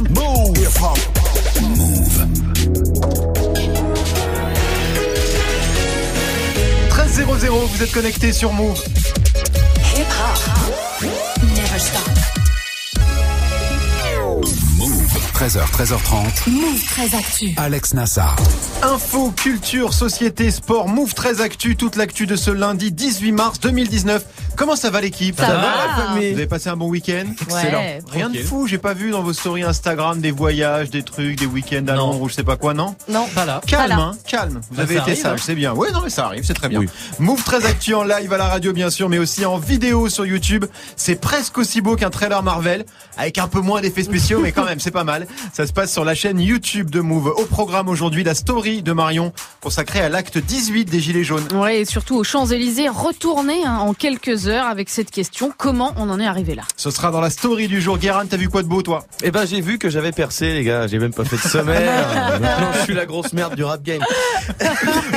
Move. Move. 13 00, vous êtes connectés sur Move. Hip hop. Never stop. Move. 13h, 13h30. Move très actu. Alex Nassar. Info, culture, société, sport, Move très actu, toute l'actu de ce lundi 18 mars 2019. Comment ça va l'équipe Ça va. Vous avez passé un bon week-end Ouais. Rien de fou, j'ai pas vu dans vos stories Instagram des voyages, des trucs, des week-ends à. Londres ou je sais pas quoi, non Non. Pas là. Calme, Voilà. hein, calme. Vous Bah, avez été sage, hein. c'est bien. Oui, non, mais ça arrive, c'est très bien. Oui. Move très actu en live à la radio, bien sûr, mais aussi en vidéo sur YouTube. C'est presque aussi beau qu'un trailer Marvel, avec un peu moins d'effets spéciaux, mais quand même, c'est pas mal. Ça se passe sur la chaîne YouTube de Move. Au programme aujourd'hui, la story de Marion, consacrée à l'acte 18 des Gilets jaunes. Ouais, et surtout aux Champs-Élysées, retournez hein, en quelques heures avec cette question comment on en est arrivé là Ce sera dans la story du jour. Guérin, t'as vu quoi de beau, toi? Eh ben j'ai vu que j'avais percé les gars, j'ai même pas fait de sommaire. Maintenant je suis la grosse merde du rap game.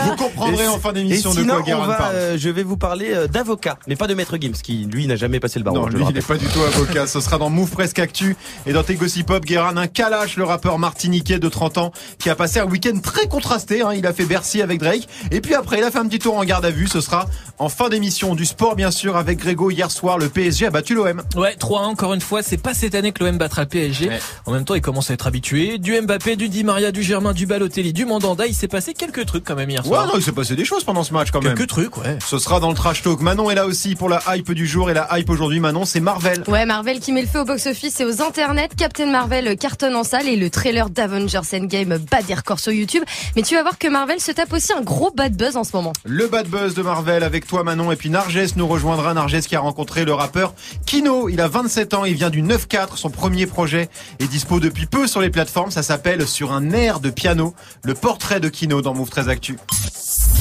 Vous comprendrez Et en fin d'émission de quoi Guérin va, parle. euh, je vais vous parler euh, d'avocat, mais pas de Maître Gims qui lui n'a jamais passé le barreau. Non, lui, il n'est pas du tout avocat. Ce sera dans Move Presque Actu et dans tes Gossip Pop, Guérin, un Kalash, le rappeur martiniquais de 30 ans, qui a passé un week-end très contrasté. hein. Il a fait Bercy avec Drake. Et puis après, il a fait un petit tour en garde à vue. Ce sera en fin d'émission du sport, bien sûr, avec Grégo. Hier soir, le PSG a battu l'OM. Ouais, 3-1 encore une fois, c'est pas cette année que l'OM battra le PSG. Ouais. En même temps, il commence à être habitué. Du Mbappé, du Di Maria, du Germain, du Balotelli, du Mandanda, il s'est passé quelques trucs quand même hier Ouais, soir. non, il s'est passé des choses pendant ce match quand même. quelques trucs, ouais. Ce sera dans le trash talk. Manon est là aussi pour la hype du jour et la hype aujourd'hui. Manon, c'est Marvel. Ouais, Marvel qui met le feu au box-office et aux internets. Captain Marvel cartonne en salle et le trailer d'Avengers Endgame bat des records sur YouTube. Mais tu vas voir que Marvel se tape aussi un gros bad buzz en ce moment. Le bad buzz de Marvel avec toi Manon et puis Narges nous rejoindra. Narges qui a rencontré le rappeur Kino. Il a 27 ans, il vient du 9-4. Son premier projet est dispo depuis peu sur les plateformes. Ça s'appelle Sur un air de piano. Le portrait de Kino dans Move 13 Actu.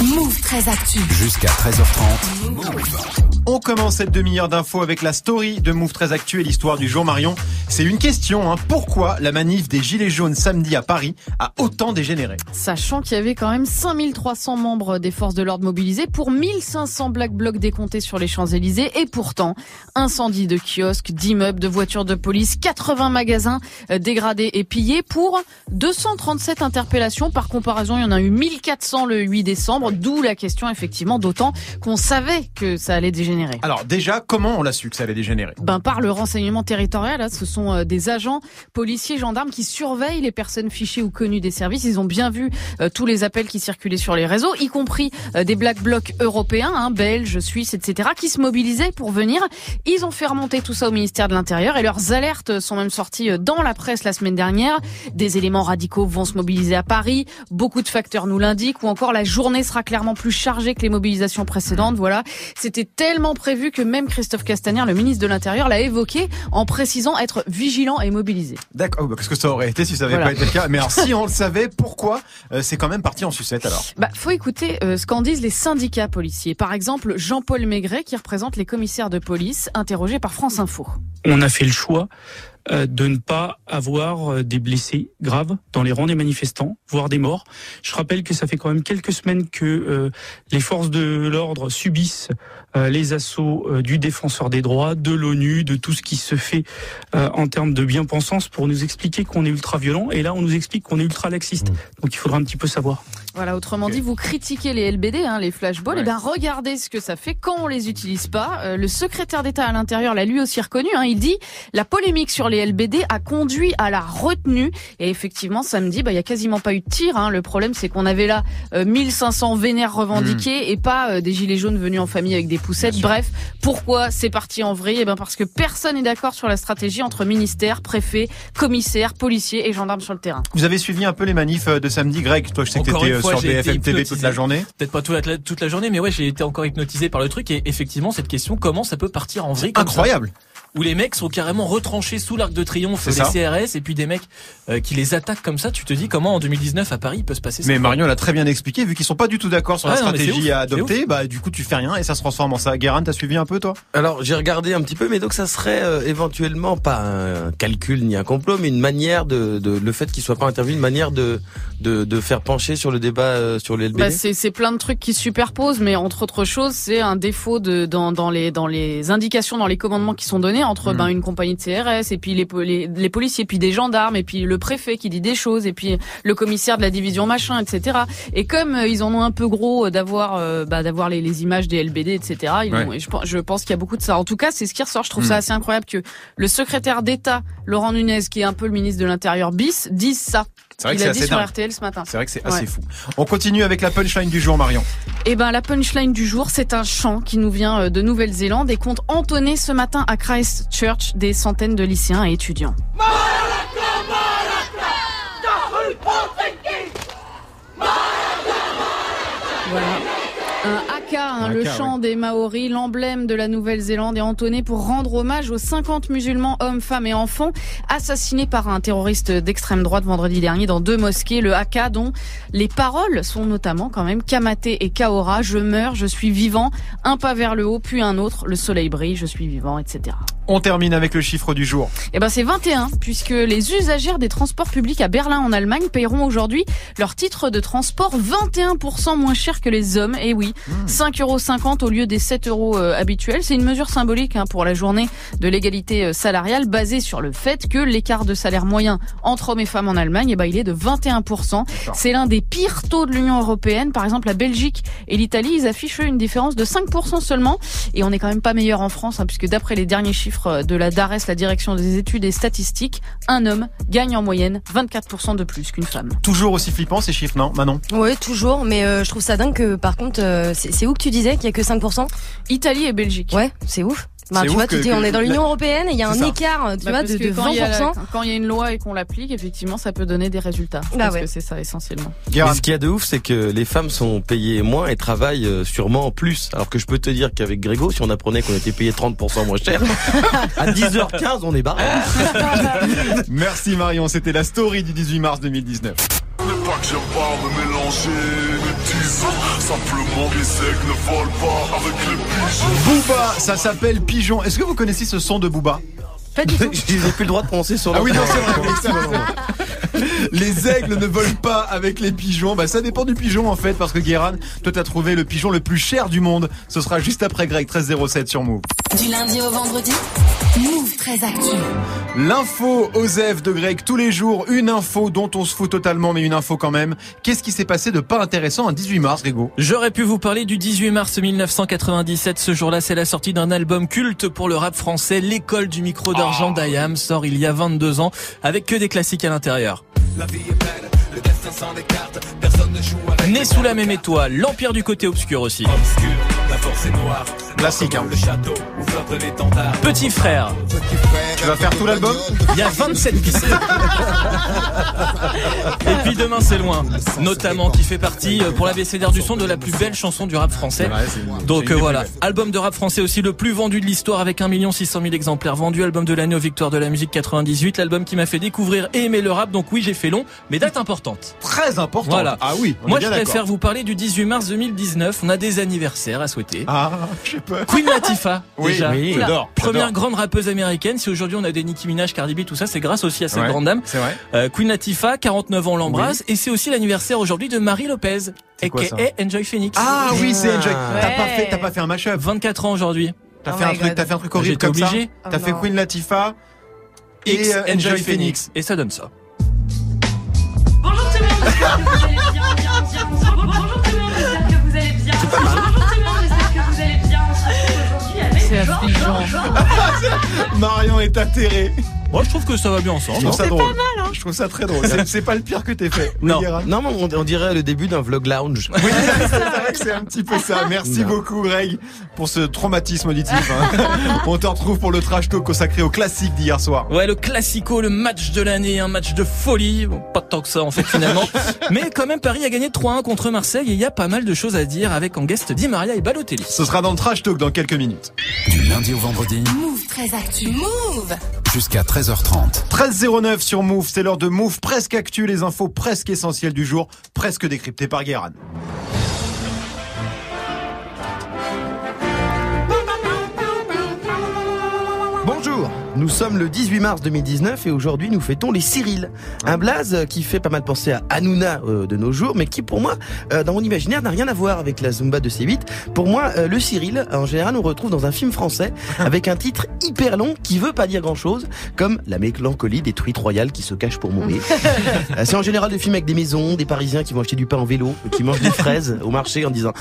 Move très actu. Jusqu'à 13h30. Move. On commence cette demi-heure d'infos avec la story de Move 13 Actu et l'histoire du jour Marion. C'est une question, hein. pourquoi la manif des Gilets jaunes samedi à Paris a autant dégénéré? Sachant qu'il y avait quand même 5300 membres des forces de l'ordre mobilisés pour 1500 black blocs décomptés sur les Champs-Élysées et pourtant incendie de kiosques, d'immeubles, de voitures de police, 80 magasins euh, dégradés et pillés pour 237 interpellations. Par comparaison, il y en a eu 1400 le 8 décembre, d'où la question effectivement, d'autant qu'on savait que ça allait dégénérer. Alors déjà, comment on l'a su que ça allait dégénérer? Ben, par le renseignement territorial, hein, ce sont euh, des agents policiers, gendarmes qui surveillent les personnes fichées ou connues des services. Ils ont bien vu euh, tous les appels qui circulaient sur les réseaux, y compris euh, des black blocs européens, hein, belges, suisses, etc., qui se mobilisaient pour venir. Ils ont fait remonter tout ça au ministère de l'Intérieur et leurs alertes sont même sorties dans la presse la semaine dernière. Des éléments radicaux vont se mobiliser à Paris. Beaucoup de facteurs nous l'indiquent ou encore la journée sera clairement plus chargée que les mobilisations précédentes. Voilà. C'était tellement prévu que même Christophe Castaner, le ministre de l'Intérieur, l'a évoqué en précisant être vigilant et mobilisé. D'accord, bah, qu'est-ce que ça aurait été si ça n'avait Voilà. pas été le cas Mais alors si on le savait, pourquoi euh, c'est quand même parti en sucette alors? Bah, faut écouter euh, ce qu'en disent les syndicats policiers. Par exemple, Jean-Paul Maigret, qui représente les commissaires de police, interrogé par France Info. on a fait le choix de ne pas avoir euh, des blessés graves dans les rangs des manifestants, voire des morts. Je rappelle que ça fait quand même quelques semaines que euh, les forces de l'ordre subissent euh, les assauts euh, du défenseur des droits, de l'ONU, de tout ce qui se fait euh, en termes de bien-pensance pour nous expliquer qu'on est ultra violent. Et là, on nous explique qu'on est ultra laxiste. Donc il faudra un petit peu savoir. Voilà, autrement dit, vous critiquez les LBD, hein, les flashballs, Ouais. et ben regardez ce que ça fait quand on les utilise pas. Euh, le secrétaire d'État à l'intérieur l'a lui aussi reconnu. Hein, il dit la polémique sur les LBD a conduit à la retenue. Et effectivement, samedi, bah il y a quasiment pas eu de tir. Hein. Le problème, c'est qu'on avait là euh, 1500 vénères revendiqués et pas euh, des gilets jaunes venus en famille avec des poussettes. Bref, pourquoi c'est parti en vrille Eh ben parce que personne n'est d'accord sur la stratégie entre ministère, préfet, commissaire, policiers et gendarmes sur le terrain. Vous avez suivi un peu les manifs euh, de samedi, Greg Toi, je sais que t'étais euh, sur BFM TV toute la journée. Peut-être pas toute la, toute la journée, mais ouais, j'ai été encore hypnotisé par le truc et effectivement, cette question, comment ça peut partir en vrille comme ça? Incroyable Où les mecs sont carrément retranchés sous l'arc de triomphe des. CRS et puis des mecs euh, qui les attaquent comme ça, tu te dis comment en 2019 à Paris il peut se passer ça Mais Marion l'a très bien expliqué, vu qu'ils sont pas du tout d'accord sur la non, stratégie ouf, à adopter, bah du coup tu fais rien et ça se transforme en ça. Guérin, t'as suivi un peu toi? Alors j'ai regardé un petit peu, mais donc ça serait euh, éventuellement pas un calcul ni un complot, mais une manière de, de le fait qu'il soit pas intervenu, une manière de de, de faire pencher sur le débat euh, sur les. Bah, c'est c'est plein de trucs qui se superposent, mais entre autres choses, c'est un défaut de dans, dans les dans les indications, dans les commandements qui sont donnés. Entre ben une compagnie de CRS et puis les, les, les policiers, puis des gendarmes et puis le préfet qui dit des choses et puis le commissaire de la division machin, etc. Et comme euh, ils en ont un peu gros euh, d'avoir euh, bah, d'avoir les, les images des LBD, etc. Ils Ouais. ont- et je, pense- je pense qu'il y a beaucoup de ça. En tout cas, c'est ce qui ressort. Je trouve ça assez incroyable que le secrétaire d'État Laurent Nunez, qui est un peu le ministre de l'Intérieur bis, dise ça. C'est vrai que Il c'est a dit assez sur dingue. RTL ce matin. C'est vrai que c'est assez Ouais. fou. On continue avec la punchline du jour, Marion. Eh ben, la punchline du jour, c'est un chant qui nous vient euh, de Nouvelle-Zélande et compte entonner ce matin à Christchurch des centaines de lycéens et étudiants. Voilà. Un haka, hein, Un le haka, chant des Maoris, l'emblème de la Nouvelle-Zélande est entonné pour rendre hommage aux 50 musulmans, hommes, femmes et enfants, assassinés par un terroriste d'extrême droite vendredi dernier dans deux mosquées, le haka dont les paroles sont notamment quand même Kamate et Kaora, je meurs, je suis vivant, un pas vers le haut, puis un autre, le soleil brille, je suis vivant, etc. On termine avec le chiffre du jour. Eh ben c'est 21 puisque les usagères des transports publics à Berlin en Allemagne paieront aujourd'hui leur titre de transport 21% moins cher que les hommes. Et oui, 5,50 euros au lieu des 7 euros euh, habituels. C'est une mesure symbolique hein, pour la journée de l'égalité euh, salariale basée sur le fait que l'écart de salaire moyen entre hommes et femmes en Allemagne, eh ben il est de 21%. C'est l'un des pires taux de l'Union européenne. Par exemple, la Belgique et l'Italie, ils affichent une différence de 5% seulement. Et on n'est quand même pas meilleur en France, hein, puisque d'après les derniers chiffres de la DARES, la Direction des études et statistiques, un homme gagne en moyenne 24% de plus qu'une femme. Toujours aussi flippant ces chiffres, non Manon? Ouais, toujours, mais euh, je trouve ça dingue que par contre, euh, c'est c'est où que tu disais qu'il y a que 5% Italie et Belgique. Ouais, c'est ouf. Bah, C'est tu vois, que- tu dis, on est dans l'Union la- européenne et il y a un ça. écart, tu Bah, vois, parce de, quand il y a 20%. la- quand il y a une loi et qu'on l'applique, effectivement, ça peut donner des résultats. Je Bah ouais. que c'est ça essentiellement. Mais ce qu'il y a de ouf, c'est que les femmes sont payées moins et travaillent euh, sûrement plus. Alors que je peux te dire qu'avec Grégo, si on apprenait qu'on était payé 30% moins cher, à 10h15, on est barré. Merci Marion, c'était la story du 18 mars 2019. N'est pas que j'aime pas me mélanger Simplement les aigles ne volent pas avec les pigeons Booba, ça s'appelle Pigeon. Est-ce que vous connaissez ce son de Booba Pas du tout. Je n'ai plus le droit de prononcer sur Ah oui, non, c'est vrai. Les aigles ne volent pas avec les pigeons. Bah, ça dépend du pigeon, en fait, parce que Guéran, toi, t'as trouvé le pigeon le plus cher du monde. Ce sera juste après Greg 1307 sur Move. Du lundi au vendredi, Move très actu. L'info Osef de Greg tous les jours. Une info dont on se fout totalement, mais une info quand même. Qu'est-ce qui s'est passé de pas intéressant un 18 mars, Grégo? J'aurais pu vous parler du 18 mars 1997. Ce jour-là, c'est la sortie d'un album culte pour le rap français. L'école du micro d'argent d'Ayam sort il y a 22 ans avec que des classiques à l'intérieur. Né sous la même étoile, l'empire du côté obscur aussi. Classique, hein. Petit frère, Tu vas faire tout l'album? Il y a 27 pistes. Et puis demain c'est loin, notamment qui fait partie euh, pour l'ABCDR du son de la plus belle chanson du rap français. Donc euh, voilà, album de rap français aussi le plus vendu de l'histoire avec 1 600 000 exemplaires vendus, album de l'année aux victoires de la musique 98, l'album qui m'a fait découvrir et aimer le rap. Donc oui, j'ai fait long, mais date importante. Très important. Voilà. Ah oui, est Moi, je préfère vous parler du 18 mars 2019. On a des anniversaires à souhaiter. Ah, j'ai peur. Queen Latifah, Oui, déjà. oui, j'adore. Première grande rappeuse américaine. Si aujourd'hui on a des Nicki Minaj, Cardi B, tout ça, c'est grâce aussi à cette Ouais, grande dame. C'est vrai. Euh, Queen Latifah, 49 ans, on l'embrasse. Et c'est aussi l'anniversaire aujourd'hui de Marie Lopez, ça a.k.a. Enjoy Phoenix. Ah oui, c'est Enjoy. T'as Ouais. pas fait, t'as pas fait un mashup. 24 ans aujourd'hui. T'as Oh fait un my truc, t'as fait un truc horrible J'étais comme ça. obligé. T'as Oh fait non. Queen Latifah X, et euh, Enjoy Enjoy Phoenix. Phoenix. Et ça donne ça. Bonjour tout le monde, j'espère que vous allez bien, bien, bien. Bonjour tout le monde, j'espère que vous allez bien. Marion est atterrée. Moi, je trouve que ça va bien Je ensemble. trouve ça drôle. Je trouve ça très drôle. C'est- pas le pire que t'aies fait. Oui, Non, non, mais on, on dirait le début d'un vlog lounge. Oui, c'est vrai que c'est un petit peu ça. Merci Non. beaucoup, Greg, pour ce traumatisme auditif. hein. On te retrouve pour le trash talk consacré au classique d'hier soir. Ouais, le classico, le match de l'année, un match de folie. Bon, pas tant que ça, en fait, finalement. Mais quand même, Paris a gagné 3-1 contre Marseille et il y a pas mal de choses à dire avec en guest Di Maria et Balotelli. Ce sera dans le trash talk dans quelques minutes. Du lundi au vendredi Move très actu. Move. Jusqu'à 13h30. 13.09 sur Move, c'est l'heure de Move presque actu, les infos presque essentielles du jour, presque décryptées par Guéran. Nous sommes le 18 mars 2019 et aujourd'hui nous fêtons les Cyril. Un blaze qui fait pas mal penser à Hanouna euh, de nos jours, mais qui pour moi, euh, dans mon imaginaire, n'a rien à voir avec la Zumba de C8. Pour moi, euh, le Cyril, en général, on retrouve dans un film français avec un titre hyper long qui veut pas dire grand chose, comme La mélancolie des truites royales qui se cachent pour mourir. C'est en général des films avec des maisons, des Parisiens qui vont acheter du pain en vélo, qui mangent des fraises au marché en disant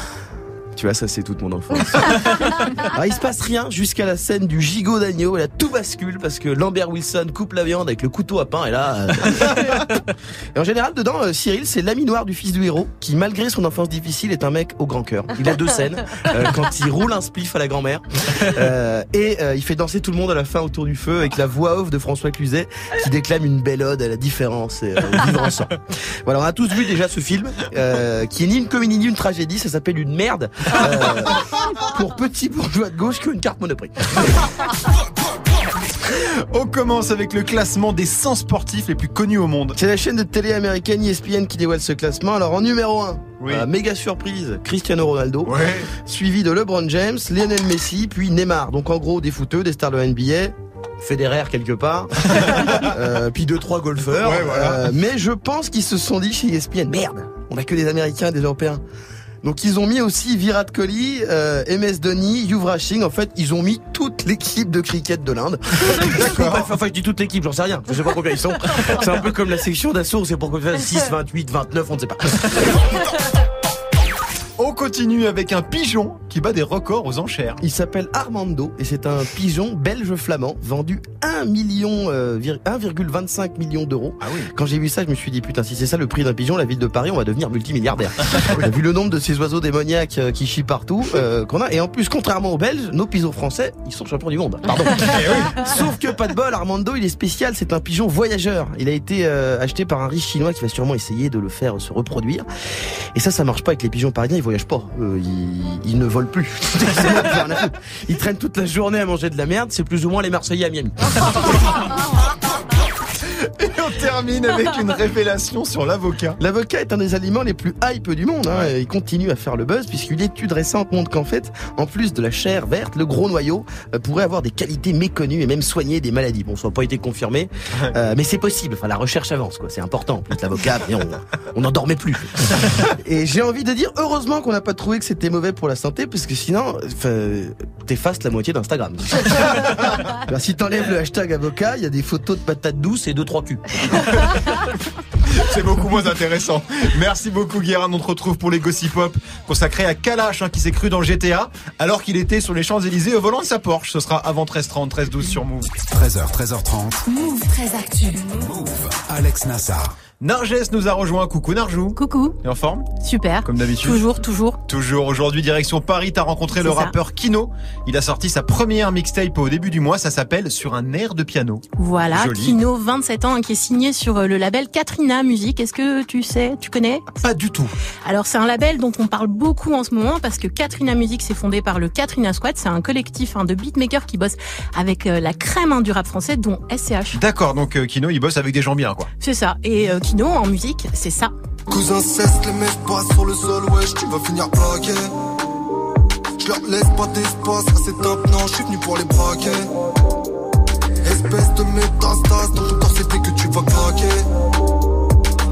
tu vois, ça c'est toute mon enfance. Alors, il se passe rien jusqu'à la scène du gigot d'agneau. Et là, tout bascule parce que Lambert Wilson coupe la viande avec le couteau à pain. Et là, euh, et en général, dedans, euh, Cyril, c'est l'ami noir du fils du héros qui, malgré son enfance difficile, est un mec au grand cœur. Il a deux scènes euh, quand il roule un spliff à la grand-mère et il fait danser tout le monde à la fin autour du feu avec la voix off de François Cluzet qui déclame une belle ode à la différence et au vivre ensemble. Voilà, on a tous vu déjà ce film qui est ni une comédie ni une tragédie. Ça s'appelle une merde euh, pour petits bourgeois de gauche qui ont une carte Monoprix. On commence avec le classement des 100 sportifs les plus connus au monde. C'est la chaîne de télé américaine ESPN qui dévoile ce classement. Alors en numéro 1, Oui. méga surprise, Cristiano Ronaldo, Ouais. suivi de LeBron James, Lionel Messi, puis Neymar. Donc en gros des footeux, des stars de la NBA. Federer quelque part, euh, puis deux trois golfeurs. Ouais, voilà. Euh, mais je pense qu'ils se sont dit chez ESPN, merde, on a que des Américains et des Européens. Donc ils ont mis aussi Virat Kohli, euh, MS Dhoni, Yuvraj Singh. En fait, ils ont mis toute l'équipe de cricket de l'Inde. Bref, enfin, je dis toute l'équipe, j'en sais rien. Je sais pas combien ils sont. C'est un peu comme la section d'assaut, c'est pour qu'on fasse 6, 28, 29, on ne sait pas. On continue avec un pigeon qui bat des records aux enchères. Il s'appelle Armando et c'est un pigeon belge flamand vendu 1 million, euh, vir- 1,25 million d'euros. Ah oui. Quand j'ai vu ça, je me suis dit putain, si c'est ça le prix d'un pigeon, la ville de Paris, on va devenir multimilliardaire. on a vu le nombre de ces oiseaux démoniaques euh, qui chient partout euh, qu'on a. Et en plus, contrairement aux Belges, nos pigeons français, ils sont champions du monde. Pardon. Sauf que pas de bol, Armando, il est spécial. C'est un pigeon voyageur. Il a été euh, acheté par un riche chinois qui va sûrement essayer de le faire se reproduire. Et ça, ça marche pas avec les pigeons parisiens. Ils voyagent pas. Euh, ils, ne volent plus. Ils traînent toute la journée à manger de la merde. C'est plus ou moins les Marseillais à Miami. On termine avec une révélation sur l'avocat. L'avocat est un des aliments les plus hype du monde. Hein, et il continue à faire le buzz puisqu'une étude récente montre qu'en fait, en plus de la chair verte, le gros noyau euh, pourrait avoir des qualités méconnues et même soigner des maladies. Bon, ça n'a pas été confirmé, euh, mais c'est possible. Enfin, la recherche avance, quoi. C'est important. En plus, l'avocat, on n'en dormait plus. et j'ai envie de dire, heureusement qu'on n'a pas trouvé que c'était mauvais pour la santé, parce que sinon, t'effaces la moitié d'Instagram. Alors, si t'enlèves le hashtag avocat, il y a des photos de patates douces et deux trois culs. C'est beaucoup moins intéressant. Merci beaucoup Guérin. On te retrouve pour les Gossip Pop consacrés à Kalash hein, qui s'est cru dans GTA alors qu'il était sur les Champs-Élysées au volant de sa Porsche. Ce sera avant 13h30, 13h12 sur Move. 13h, 13h30. Move très actu. Alex Nassar. Narges nous a rejoint. Coucou Narjou. Coucou, Et en forme? Super. Comme d'habitude. Toujours, toujours. Toujours aujourd'hui, direction Paris, t'as rencontré le ça. rappeur Kino. Il a sorti sa première mixtape au début du mois, ça s'appelle Sur un air de piano. Voilà, Joli. Kino, 27 ans, qui est signé sur euh, le label Katrina Music. Est-ce que tu sais, tu connais? Pas du tout. Alors c'est un label dont on parle beaucoup en ce moment parce que Katrina Music s'est fondé par le Katrina Squad. C'est un collectif hein, de beatmakers qui bosse avec euh, la crème hein, du rap français, dont SCH. D'accord, donc euh, Kino, il bosse avec des gens bien, quoi. C'est ça. Et euh, Kino en musique, c'est ça. Cousin cesse les mèches passent sur le sol, wesh, tu vas finir plaqué. Je leur laisse pas d'espace, c'est top, non, je suis venu pour les braquer. Espèce de métastase, dans ton corps c'était que tu vas craquer.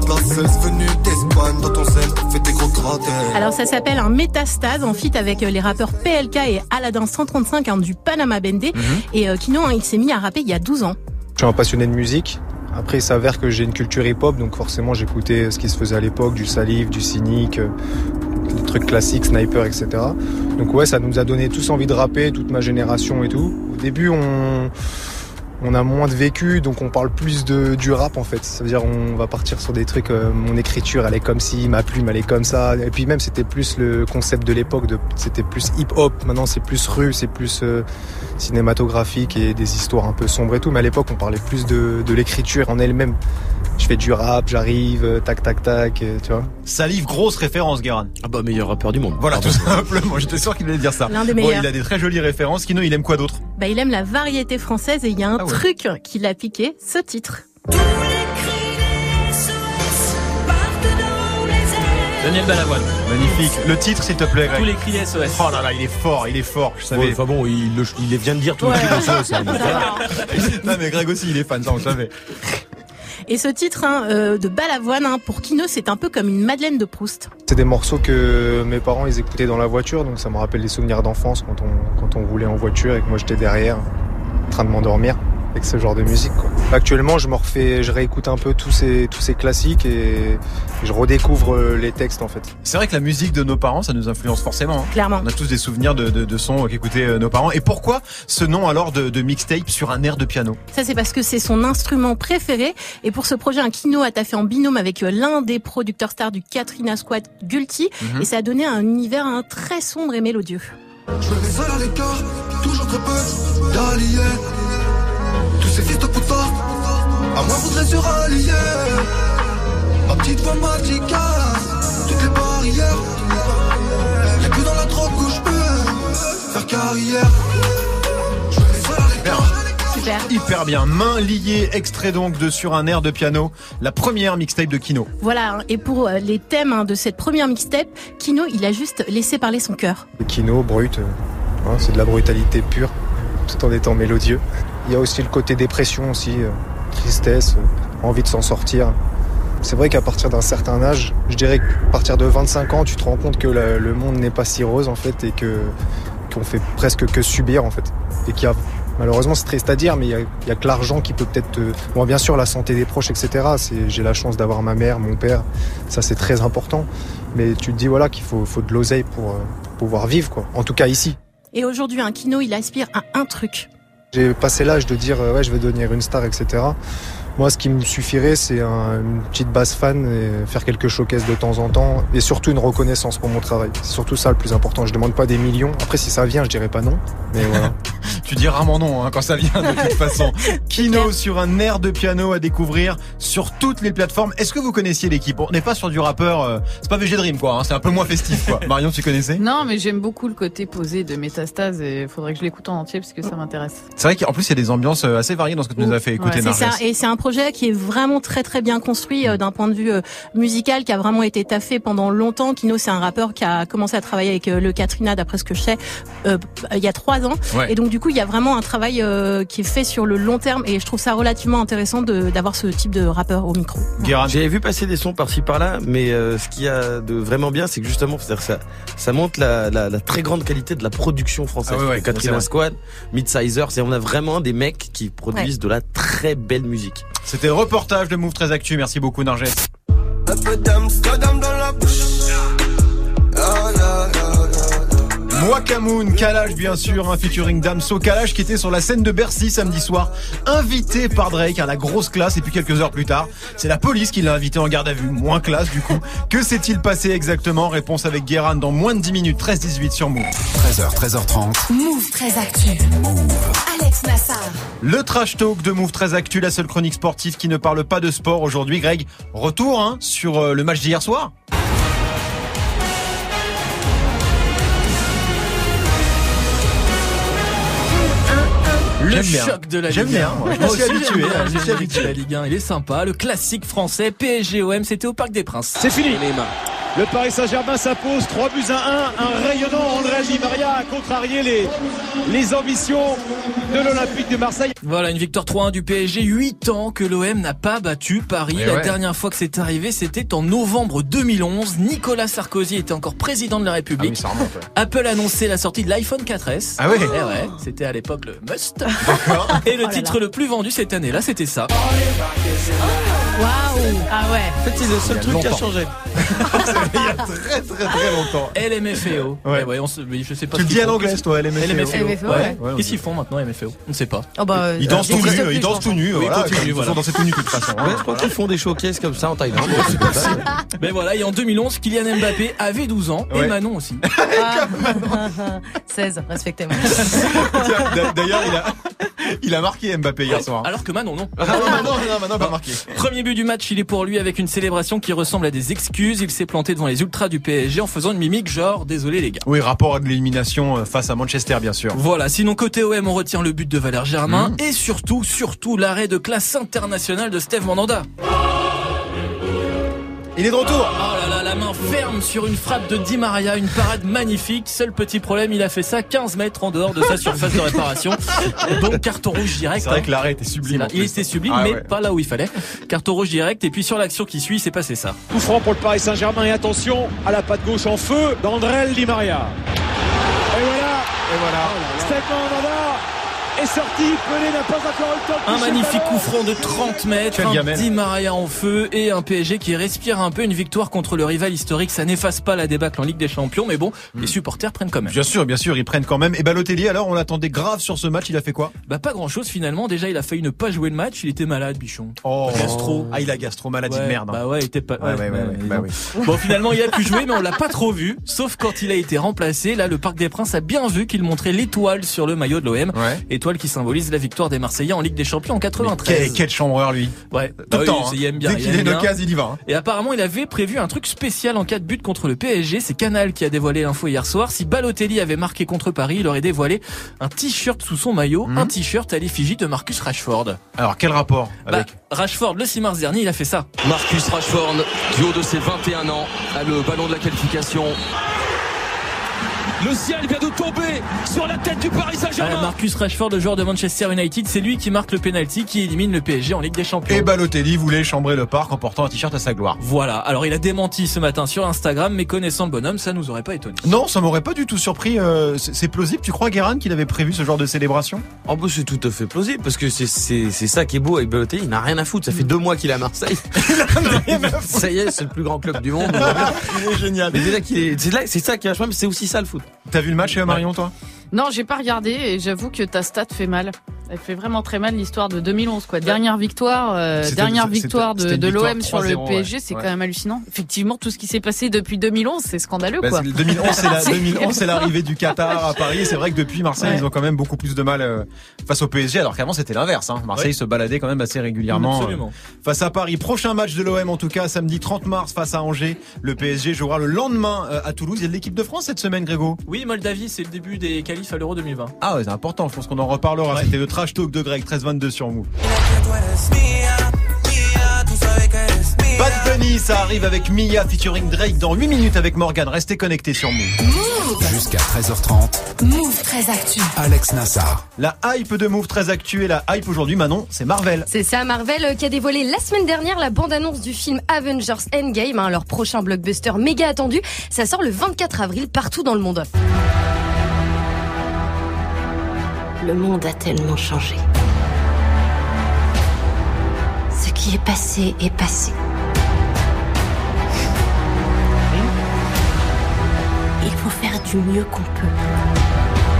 La cesse venue d'Espagne, dans ton zen, t'as fait des gros cratères. Alors ça s'appelle un métastase en feat avec euh, les rappeurs PLK et Aladdin 135 hein, du Panama Bende. Et euh, Kino, hein, il s'est mis à rapper il y a 12 ans. Je suis un passionné de musique? Après, il s'avère que j'ai une culture hip-hop, donc forcément, j'écoutais ce qui se faisait à l'époque, du Salif, du Cynic, euh, des trucs classiques, Sniper, etc. Donc ouais, ça nous a donné tous envie de rapper, toute ma génération et tout. Au début, on, on a moins de vécu, donc on parle plus de, du rap en fait. Ça veut dire on va partir sur des trucs, euh, mon écriture elle est comme si, ma plume elle est comme ça. Et puis même c'était plus le concept de l'époque, c'était plus hip-hop. Maintenant c'est plus rue, c'est plus euh, cinématographique et des histoires un peu sombres et tout. Mais à l'époque on parlait plus de, de l'écriture en elle-même. Je fais du rap, j'arrive, euh, tac tac tac, euh, tu vois. Salive, grosse référence, Guérin. Ah bah meilleur rappeur du monde. Voilà, tout simplement. J'étais sûr qu'il allait dire ça. L'un des Bon, meilleurs. il a des très jolies références. Kino, il aime quoi d'autre? Bah, il aime la variété française et il y a un Ah ouais. truc qui l'a piqué, ce titre. Daniel Balavoine. Magnifique. Le titre, s'il te plaît, Greg. Tous les cris SOS. Oh là là, il est fort, il est fort. Je savais. Ouais, Enfin bon, il, le- il vient de dire tout le truc. ça, donc voilà. non mais Greg aussi, il est fan, ça on le savait. Et ce titre hein, euh, de Balavoine, hein, pour Kino, c'est un peu comme une Madeleine de Proust. C'est des morceaux que mes parents écoutaient dans la voiture, donc ça me rappelle des souvenirs d'enfance quand on, quand on roulait en voiture et que moi j'étais derrière, en train de m'endormir avec ce genre de musique. Quoi. Actuellement, je me refais, je réécoute un peu tous ces, tous ces classiques et je redécouvre euh, les textes en fait. C'est vrai que la musique de nos parents, ça nous influence forcément. hein. Clairement. On a tous des souvenirs de, de, de sons qu'écoutaient euh, nos parents. Et pourquoi ce nom alors de, de mixtape sur un air de piano? Ça, c'est parce que c'est son instrument préféré. Et pour ce projet, un Kino a taffé en binôme avec euh, l'un des producteurs stars du Katrina Squad, Gulti. Mhm. Et ça a donné un univers hein, très sombre et mélodieux. Je me mets seul à l'écart, toujours très peu d'alliés. Ces fils de putain, à moi voudraient se rallier. Ma petite voix magique, toutes les barrières. Y'a que dans la drogue où je peux faire carrière. Je me mets seul à l'écart. Super. Hyper bien. Main liée, extrait donc de Sur un air de piano, la première mixtape de Kino. Voilà. hein. Et pour euh, les thèmes hein, de cette première mixtape, Kino, il a juste laissé parler son cœur. Kino, brut, euh, hein, c'est de la brutalité pure, tout en étant mélodieux. Il y a aussi le côté dépression aussi, euh, tristesse, euh, envie de s'en sortir. C'est vrai qu'à partir d'un certain âge, je dirais qu'à partir de 25 ans, tu te rends compte que le monde n'est pas si rose en fait et que qu'on fait presque que subir en fait. Et qu'il y a malheureusement c'est triste à dire, mais il y a, que l'argent qui peut peut-être te... Bon bien sûr la santé des proches, etc. C'est- J'ai la chance d'avoir ma mère, mon père, ça c'est très important. Mais tu te dis voilà qu'il faut, de l'oseille pour, euh, pour pouvoir vivre quoi. En tout cas ici. Et aujourd'hui, un Kino, il aspire à un truc. J'ai passé l'âge de dire euh, ouais je vais devenir une star etc. Moi ce qui me suffirait c'est un- une petite base fan et faire quelques showcases de temps en temps et surtout une reconnaissance pour mon travail. C'est surtout ça le plus important. Je demande pas des millions. Après si ça vient je dirais pas non. Mais voilà. Tu dis rarement non hein, quand ça vient de toute façon. Kino sur un air de piano à découvrir sur toutes les plateformes. Est-ce que vous connaissiez l'équipe? On n'est pas sur du rappeur, euh, c'est pas VG Dream quoi, hein, c'est un peu moins festif quoi. Marion, tu connaissais? Non, mais j'aime beaucoup le côté posé de Métastase et il faudrait que je l'écoute en entier parce que ça m'intéresse. C'est vrai qu'en plus il y a des ambiances euh, assez variées dans ce que tu nous as fait écouter C'est ça, et c'est un projet qui est vraiment très très bien construit euh, d'un point de vue euh, musical, qui a vraiment été taffé pendant longtemps. Kino, c'est un rappeur qui a commencé à travailler avec euh, le Katrina, d'après ce que je sais, euh, il y a trois ans. Ouais. Et donc du coup, il y a vraiment un travail euh, qui est fait sur le long terme, et je trouve ça relativement intéressant d'avoir ce type de rappeur au micro. J'avais vu passer des sons par-ci par-là, mais euh, ce qu'il y a de vraiment bien, c'est que justement, c'est-à-dire ça, ça montre la, la, la très grande qualité de la production française. Ah ouais, ouais, Katrina. Squad, Midsizer, c'est on a vraiment des mecs qui produisent Ouais. de la très belle musique. C'était reportage de Move très Actu. Merci beaucoup Narges. Un peu d'Amsterdam dans la bouche. Ah, yeah, yeah, Camoun, Kalash bien sûr, un featuring Damso Kalash qui était sur la scène de Bercy samedi soir, invité par Drake à la grosse classe et puis quelques heures plus tard, c'est la police qui l'a invité en garde à vue, moins classe du coup. Que s'est-il passé exactement? Réponse avec Guéran dans moins de 10 minutes, 13-18 sur Move. 13h, 13h30. Move très actu. Alex Nassar. Le trash talk de Move très Actu, la seule chronique sportive qui ne parle pas de sport aujourd'hui. Greg, retour hein, sur euh, le match d'hier soir Le J'aime choc de la J'aime Ligue 1. bien, moi. Je me suis habitué, j'aime bien le je suis générique de habitué. la Ligue 1. Il est sympa. Le classique français PSG-OM, c'était au Parc des Princes. C'est fini. Le Paris Saint-Germain s'impose 3 buts à 1. Un rayonnant André Di Maria a contrarié les, les ambitions de l'Olympique de Marseille. Voilà, une victoire 3-1 du PSG. 8 ans que l'OM n'a pas battu Paris. Et la ouais. dernière fois que c'est arrivé, c'était en novembre 2011. Nicolas Sarkozy était encore président de la République. Apple annonçait la sortie de l'iPhone 4S. Ah ouais Eh ouais, c'était à l'époque le must. Et le titre le plus vendu cette année-là, c'était ça. Waouh Ah ouais. En fait, c'est le seul truc qui a changé. Il y a très très très longtemps. LMFAO. Ouais. Eh ouais, on se, mais je sais pas Tu le dis à font. l'anglaise, toi, LMFAO. LMFAO. LMFAO, ouais. ouais. Ouais, Qu'est-ce qu'ils font maintenant, LMFAO On ne sait pas. Oh bah, Ils dansent tout nus, plus, ils dansent tout nus. Oui, voilà, continue, ils voilà. sont dansés tout nus de toute façon. Ouais, je crois qu'ils font des showcases comme ça en Thaïlande. C'est possible. Mais voilà, et en 2011, Kylian Mbappé avait 12 ans et Ouais. Manon aussi. Ah. 16, respectez-moi. Tiens, D'ailleurs, il a, il a marqué Mbappé hier soir. Alors que Manon, non. Ah non, non, non, non, Manon pas marqué. Premier but du match, il est pour lui avec une célébration qui ressemble à des excuses. Il s'est planté devant les ultras du PSG en faisant une mimique genre désolé les gars. Oui, rapport à de l'élimination euh, face à Manchester, bien sûr. Voilà, sinon côté OM, on retient le but de Valère Mmh. Germain et surtout, surtout l'arrêt de classe internationale de Steve Mandanda. Il est de retour. Oh là là, la main ferme sur une frappe de Di Maria, une parade magnifique. Seul petit problème, il a fait ça 15 mètres en dehors de sa surface de réparation. Donc carton rouge direct. C'est vrai hein. que l'arrêt était sublime. Là. Il était sublime, Ah mais ouais. pas là où il fallait. Carton rouge direct. Et puis sur l'action qui suit, c'est passé ça. Coup franc pour le Paris Saint-Germain et attention à la patte gauche en feu d'Andrel Di Maria. Et voilà, Et voilà. Stéphane Nava est sorti, Pelé n'a pas encore eu le temps de Un magnifique coup franc de 30 mètres, un. Di Maria en feu et un PSG qui respire un peu une victoire contre le rival historique. Ça n'efface pas la débâcle en Ligue des Champions, mais bon, les supporters prennent quand même. Bien sûr, bien sûr, ils prennent quand même. Et Balotelli, alors, on l'attendait grave sur ce match, il a fait quoi? Bah pas grand chose finalement. Déjà il a failli ne pas jouer le match. Il était malade, bichon. Oh, Gastro. Ah, il a gastro, maladie Ouais, de merde. hein. Bah ouais, il était pas. Ouais, ouais, ouais, ouais, bah oui. Bon, finalement, il a pu jouer, mais on l'a pas trop vu. Sauf quand il a été remplacé. Là, le Parc des Princes a bien vu qu'il montrait l'étoile sur le maillot de l'OM. Ouais. Étoile qui symbolise la victoire des Marseillais en Ligue des Champions en Quel, 93. quel chambreur, lui. Ouais. Tout Bah le oui, temps. hein. il aime bien. Dès il qu'il occasion, il y va. hein. Et apparemment, il avait prévu un truc spécial en cas de but contre le PSG. C'est Canal qui a dévoilé l'info hier soir. Si Balotelli avait marqué contre Paris, il aurait dévoilé un t-shirt sous son maillot, Mhm. un t-shirt à l'effigie de Marcus Rashford. Alors, quel rapport Bah, avec Rashford, le 6 mars dernier, il a fait ça. Marcus Rashford, du haut de ses 21 ans, a le ballon de la qualification. Le ciel vient de tomber sur la tête du Paris Euh, Saint-Germain. Marcus Rashford, le joueur de Manchester United, c'est lui qui marque le penalty qui élimine le PSG en Ligue des Champions. Et Balotelli voulait chambrer le parc en portant un t-shirt à sa gloire. Voilà. Alors il a démenti ce matin sur Instagram, mais connaissant le bonhomme, ça nous aurait pas étonné. Non, ça m'aurait pas du tout surpris. euh, c'est c'est plausible, tu crois, Guérin, qu'il avait prévu ce genre de célébration? En plus, c'est tout à fait plausible parce que c'est c'est c'est ça qui est beau avec Balotelli. Il n'a rien à foutre. Ça fait deux mois qu'il est à Marseille. ça y est, c'est le plus grand club du monde. Il est génial. Mais déjà qu'il est, c'est là, c'est ça qui est vachement. mais C'est aussi ça le foot. T'as vu le match, euh, Marion, toi? Non, j'ai pas regardé et j'avoue que ta stat fait mal. Elle fait vraiment très mal l'histoire de 2011 quoi. Dernière victoire, euh, dernière victoire de, l'OM sur le 3-0, PSG, ouais. c'est Ouais. quand même hallucinant. Effectivement, tout ce qui s'est passé depuis 2011, c'est scandaleux Bah, quoi. c'est- 2011, c'est la- C'est- 2011, c'est l'arrivée du Qatar à Paris. C'est vrai que depuis Marseille, Ouais. ils ont quand même beaucoup plus de mal euh, face au PSG, alors qu'avant c'était l'inverse. Hein. Marseille Ouais. se baladait quand même assez régulièrement euh, face à Paris. Prochain match de l'OM en tout cas, samedi 30 mars face à Angers. Le PSG jouera le lendemain euh, à Toulouse. Il y a de l'équipe de France cette semaine, Grégo. Oui, Moldavie, c'est le début des qualifs à l'Euro 2020. Ah ouais, c'est important. Je pense qu'on en reparlera. Ouais. C'était le trash talk de Greg 1322 sur Move. Bad Bunny, ça arrive avec Mia featuring Drake dans 8 minutes avec Morgan. Restez connectés sur Move. Jusqu'à 13h30, Move très actu. Alex Nassar. La hype de Move très actuelle, la hype aujourd'hui, Manon, c'est Marvel. C'est ça, Marvel euh, qui a dévoilé la semaine dernière la bande-annonce du film Avengers Endgame, hein, leur prochain blockbuster méga attendu. Ça sort le 24 avril partout dans le monde. Le monde a tellement changé. Ce qui est passé est passé. Il faut faire du mieux qu'on peut.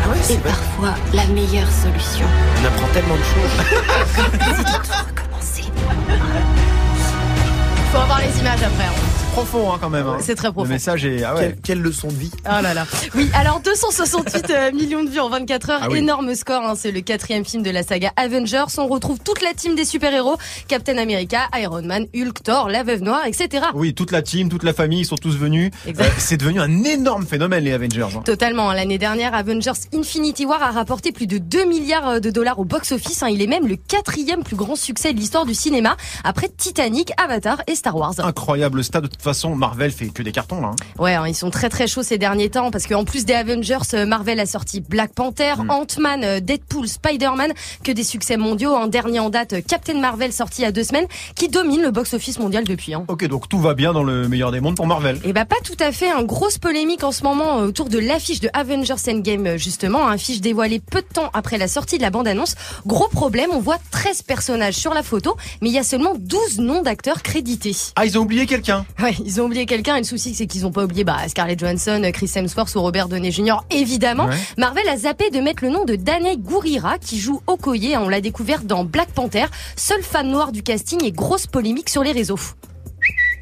Ah ouais, Et parfois, la meilleure solution, On apprend tellement de choses. c'est de tout recommencer. Faut avoir les images après. hein. Profond hein, quand même. hein. C'est très profond. Le message est ah ouais. Quelle, quelle leçon de vie. Ah là là. Oui, alors 268 euh, millions de vues en 24 heures, Ah oui. énorme score. hein, c'est le quatrième film de la saga Avengers. On retrouve toute la team des super-héros Captain America, Iron Man, Hulk, Thor, la Veuve Noire, etc. Oui, toute la team, toute la famille, ils sont tous venus. Exact. Euh, c'est devenu un énorme phénomène les Avengers. hein. Totalement. L'année dernière, Avengers Infinity War a rapporté plus de 2 milliards euh, de dollars au box-office. hein. Il est même le quatrième plus grand succès de l'histoire du cinéma, après Titanic, Avatar et Star Wars. Incroyable stade. De toute façon, Marvel fait que des cartons là. hein. Ouais, hein, ils sont très très chauds ces derniers temps parce qu'en plus des Avengers, euh, Marvel a sorti Black Panther, Mm. Ant-Man, euh, Deadpool, Spider-Man, que des succès mondiaux. Un dernier en date, Captain Marvel sorti il y a deux semaines, qui domine le box-office mondial depuis. Hein. Ok, donc tout va bien dans le meilleur des mondes pour Marvel. Et bah pas tout à fait, un grosse polémique en ce moment euh, autour de l'affiche de Avengers Endgame justement, un affiche dévoilée peu de temps après la sortie de la bande-annonce. Gros problème, on voit 13 personnages sur la photo, mais il y a seulement 12 noms d'acteurs crédités. Ah, ils ont oublié quelqu'un. Ouais, ils ont oublié quelqu'un et le souci c'est qu'ils ont pas oublié bah, Scarlett Johansson, Chris Hemsworth ou Robert Downey Jr. évidemment. Ouais. Marvel a zappé de mettre le nom de Danai Gurira qui joue Okoye, on l'a découvert dans Black Panther, seule femme noire du casting et grosse polémique sur les réseaux.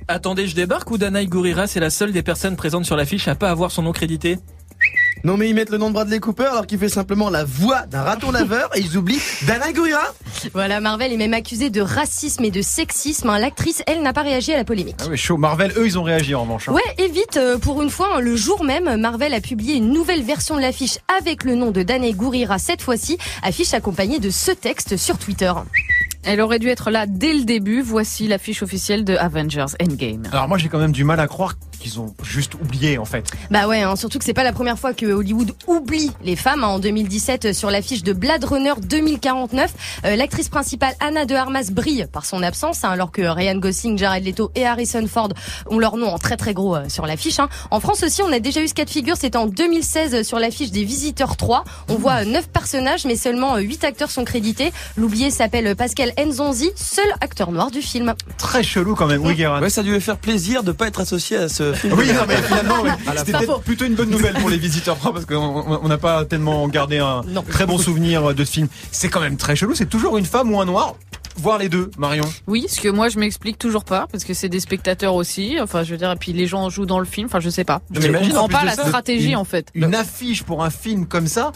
Attendez, je débarque ou Danaï Gurira, c'est la seule des personnes présentes sur l'affiche à pas avoir son nom crédité? Non mais ils mettent le nom de Bradley Cooper alors qu'il fait simplement la voix d'un raton laveur et ils oublient Dana Gurira. Voilà, Marvel est même accusée de racisme et de sexisme. hein. L'actrice, elle, n'a pas réagi à la polémique. Ah oui, chaud. Marvel, eux, ils ont réagi en revanche. hein. Ouais, et vite, euh, pour une fois, hein, le jour même, Marvel a publié une nouvelle version de l'affiche avec le nom de Danai Gurira cette fois-ci, affiche accompagnée de ce texte sur Twitter. Elle aurait dû être là dès le début. Voici l'affiche officielle de Avengers Endgame. Alors moi, j'ai quand même du mal à croire qu'ils ont juste oublié en fait. Bah ouais, hein, surtout que c'est pas la première fois que Hollywood oublie les femmes. hein. En 2017, euh, sur l'affiche de Blade Runner 2049, euh, l'actrice principale Anna de Armas brille par son absence, hein, alors que Ryan Gosling, Jared Leto et Harrison Ford ont leur nom en très très gros euh, sur l'affiche. hein. En France aussi, on a déjà eu ce cas de figure. C'était en 2016 euh, sur l'affiche des Visiteurs 3. On voit euh, neuf personnages, mais seulement euh, huit acteurs sont crédités. L'oublié s'appelle Pascal Nzonzi, seul acteur noir du film. Très chelou quand même, oui Guérin. Ouais, ça lui faire plaisir de pas être associé à ce film. Oui, non, mais finalement, oui. C'était plutôt une bonne nouvelle pour les visiteurs parce qu'on on n'a pas tellement gardé un très bon souvenir de ce film. C'est quand même très chelou. C'est toujours une femme ou un noir, voire les deux, Marion. Oui, ce que moi je m'explique toujours pas, parce que c'est des spectateurs aussi. Enfin, je veux dire, et puis les gens jouent dans le film. Enfin, je sais pas. Je imagine, comprends pas la ça, stratégie une- en fait. Une affiche pour un film comme ça.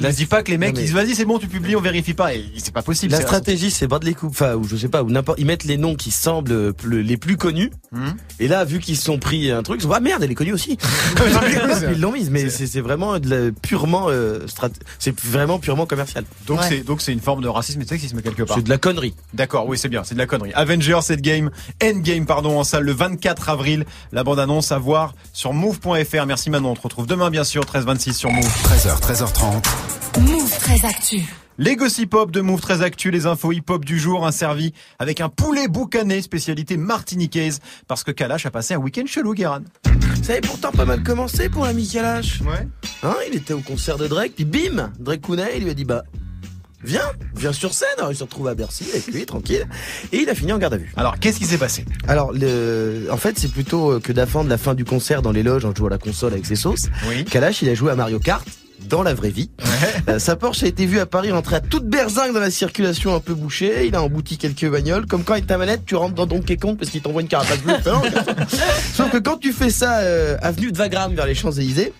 Là, dis pas que les mecs mais- disent vas-y c'est bon tu publies on vérifie pas et c'est pas possible. La c'est- stratégie, c'est Bradley Cooper, enfin, ou je sais pas, ou n'importe, ils mettent les noms qui semblent le- les plus connus. Hmm. Et là, vu qu'ils se sont pris un truc, ils se disent, ah merde, elle est connue aussi. ils l'ont mise, mais c'est c'est vraiment de la- purement, euh, strat- c'est vraiment purement commercial. Donc c'est donc c'est une forme de racisme et de sexisme quelque part. C'est de la connerie. D'accord, oui, c'est bien, c'est de la connerie. Avengers Endgame, Endgame pardon en salle le 24 avril. La bande annonce à voir sur move.fr. Merci Manon, on te retrouve demain bien sûr 13h26 sur Move. 13h, 13h30. Move très actu. Les gossip hop de Move très actu, les infos hip hop du jour, un servi avec un poulet boucané, spécialité martiniquaise, parce que Kalash a passé un week-end chelou, Guéran. Ça avait pourtant pas mal commencé pour l'ami Kalash. Ouais. Hein, il était au concert de Drake, puis bim, Drake Kounet, il lui a dit bah, viens, viens sur scène. Alors il se retrouve à Bercy avec lui, tranquille. Et il a fini en garde à vue. Alors, qu'est-ce qui s'est passé? Alors, le... en fait, c'est plutôt euh, que d'attendre la fin du concert dans les loges en jouant à la console avec ses sauces. Oui. Kalash, il a joué à Mario Kart dans la vraie vie. Euh, sa Porsche a été vue à Paris rentrer à toute berzingue dans la circulation un peu bouchée. Il a embouti quelques bagnoles. Comme quand avec ta manette, tu rentres dans Donkey Kong parce qu'il t'envoie une carapace bleue. Sauf que quand tu fais ça euh, avenue de Wagram vers les Champs-Élysées,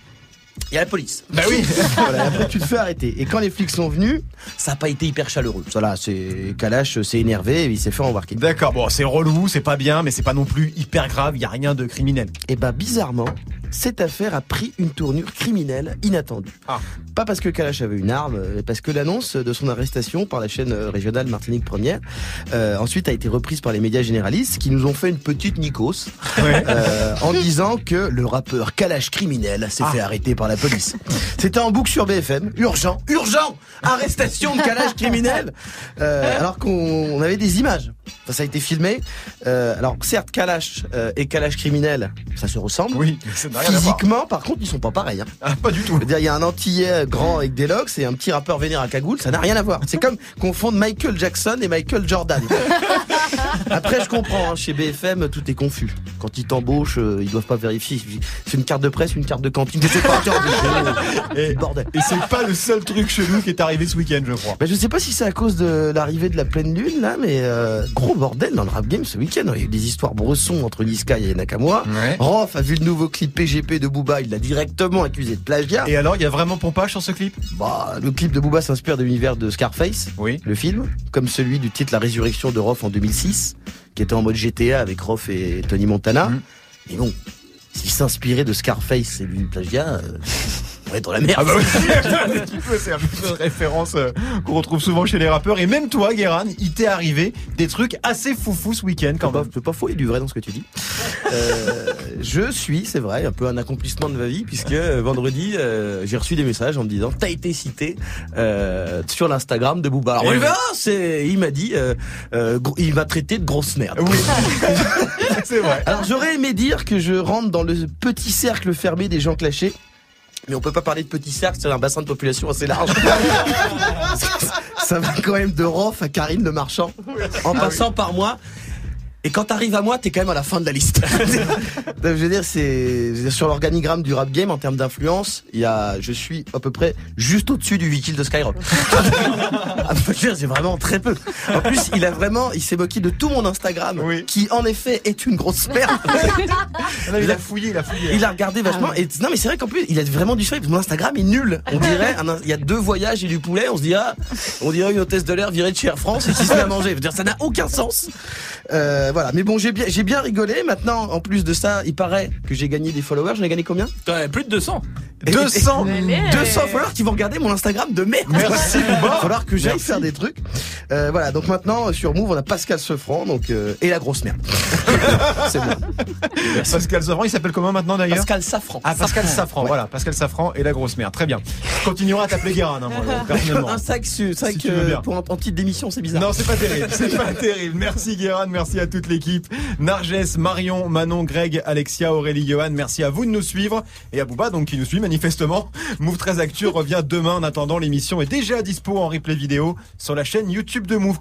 il y a la police. Bah oui. Voilà, après tu te fais arrêter. Et quand les flics sont venus, ça n'a pas été hyper chaleureux. Voilà, c'est Kalash s'est énervé et il s'est fait embarquer. D'accord, bon, c'est relou, c'est pas bien, mais c'est pas non plus hyper grave, il y a rien de criminel. Et bah bizarrement, cette affaire a pris une tournure criminelle inattendue. Ah. Pas parce que Kalash avait une arme, mais parce que l'annonce de son arrestation par la chaîne euh, régionale Martinique Première euh, ensuite a été reprise par les médias généralistes qui nous ont fait une petite Nikos euh, en disant que le rappeur Kalash criminel s'est Ah. fait arrêter par la police. C'était en boucle sur BFM, urgent, urgent, arrestation de Kalash criminel, euh, alors qu'on on avait des images. Enfin, ça a été filmé. Euh, alors certes, Kalash euh, et Kalash criminel, ça se ressemble. Oui, ça Physiquement, par contre, ils sont pas pareils. Hein. Ah, pas du tout. Il y a un antillais grand avec des locks et un petit rappeur vénère à cagoule, ça n'a rien à voir. C'est comme confondre Michael Jackson et Michael Jordan. Après, je comprends, hein, chez BFM, tout est confus. Quand ils t'embauchent, euh, ils doivent pas vérifier. C'est une carte de presse, une carte de cantine. Je pas, Et, bordel. et c'est pas le seul truc chelou qui est arrivé ce week-end, je crois. Bah, je sais pas si c'est à cause de l'arrivée de la pleine lune là, mais euh, gros bordel dans le rap game ce week-end. Il y a eu des histoires bressons entre Niska et Nakamura. Ouais. Rof a vu le nouveau clip PGP de Booba, il l'a directement accusé de plagiat. Et alors, il y a vraiment pompage sur ce clip? Bah, le clip de Booba s'inspire de l'univers de Scarface, Oui. le film, comme celui du titre La résurrection de Rof en 2006, qui était en mode GTA avec Rof et Tony Montana. Mhm. Mais bon, s'il s'inspirait de Scarface et du plagiat, euh, on est dans la merde. Ah bah oui, un petit peu, c'est un peu une référence euh, qu'on retrouve souvent chez les rappeurs. Et même toi, Guéran, il t'est arrivé des trucs assez foufous ce week-end quand même. c'est pas faux, il y a du vrai dans ce que tu dis. Euh, je suis, c'est vrai, un peu un accomplissement de ma vie, puisque euh, vendredi, euh, j'ai reçu des messages en me disant T'as été cité euh, sur l'Instagram de Booba. Alors, Eh oui. va, c'est, il m'a dit euh, euh, Il m'a traité de grosse merde. Oui, c'est vrai. Alors, j'aurais aimé dire que je rentre dans le petit cercle fermé des gens clashés. Mais on peut pas parler de petit cercle, c'est un bassin de population assez large. Ça va quand même de Rof à Karine le marchand, en passant par moi. Et quand t'arrives à moi, t'es quand même à la fin de la liste. Donc, je veux dire, c'est je veux dire, sur l'organigramme du rap game en termes d'influence, il y a, je suis à peu près juste au-dessus du Vikil de Skyrock. Ah, dire, c'est vraiment très peu. En plus, il a vraiment, il s'est moqué de tout mon Instagram, Oui. qui en effet est une grosse merde. Il a fouillé, il a fouillé. Il a regardé vachement. Et non, mais c'est vrai qu'en plus, il a vraiment du soleil. Mon Instagram est nul. On dirait, un- il y a deux voyages et du poulet. On se dit, ah, on dirait une hôtesse de l'air virée de chez Air France et qui se met à manger. Je veux dire, ça n'a aucun sens. Euh, voilà. Mais bon, j'ai bien, j'ai bien rigolé. Maintenant, en plus de ça, il paraît que j'ai gagné des followers. J'en ai gagné combien? Ouais, plus de 200. 200 200 followers qui vont regarder mon Instagram de merde. Merci, Il va falloir que j'aille faire des trucs. Euh, voilà, donc maintenant sur Move, on a Pascal Sefranc donc euh, et la grosse merde. C'est bon. Pascal Safran, il s'appelle comment maintenant d'ailleurs? Pascal Safran. Ah, Pascal Safran, Ouais. voilà, Pascal Safran et la grosse merde. Très bien. Je continuerai à t'appeler Guérin, hein, moi, personnellement. Un sac, c'est vrai Si que tu veux bien. pour un, en titre d'émission, c'est bizarre. Non, c'est pas terrible, c'est pas terrible. Merci Guérin, merci à toute l'équipe. Narges, Marion, Manon, Greg, Alexia, Aurélie, Johan, merci à vous de nous suivre. Et à Bouba, donc, qui nous suit manifestement. Move 13 Actu revient demain. En attendant, l'émission est déjà dispo en replay vidéo sur la chaîne YouTube de Move.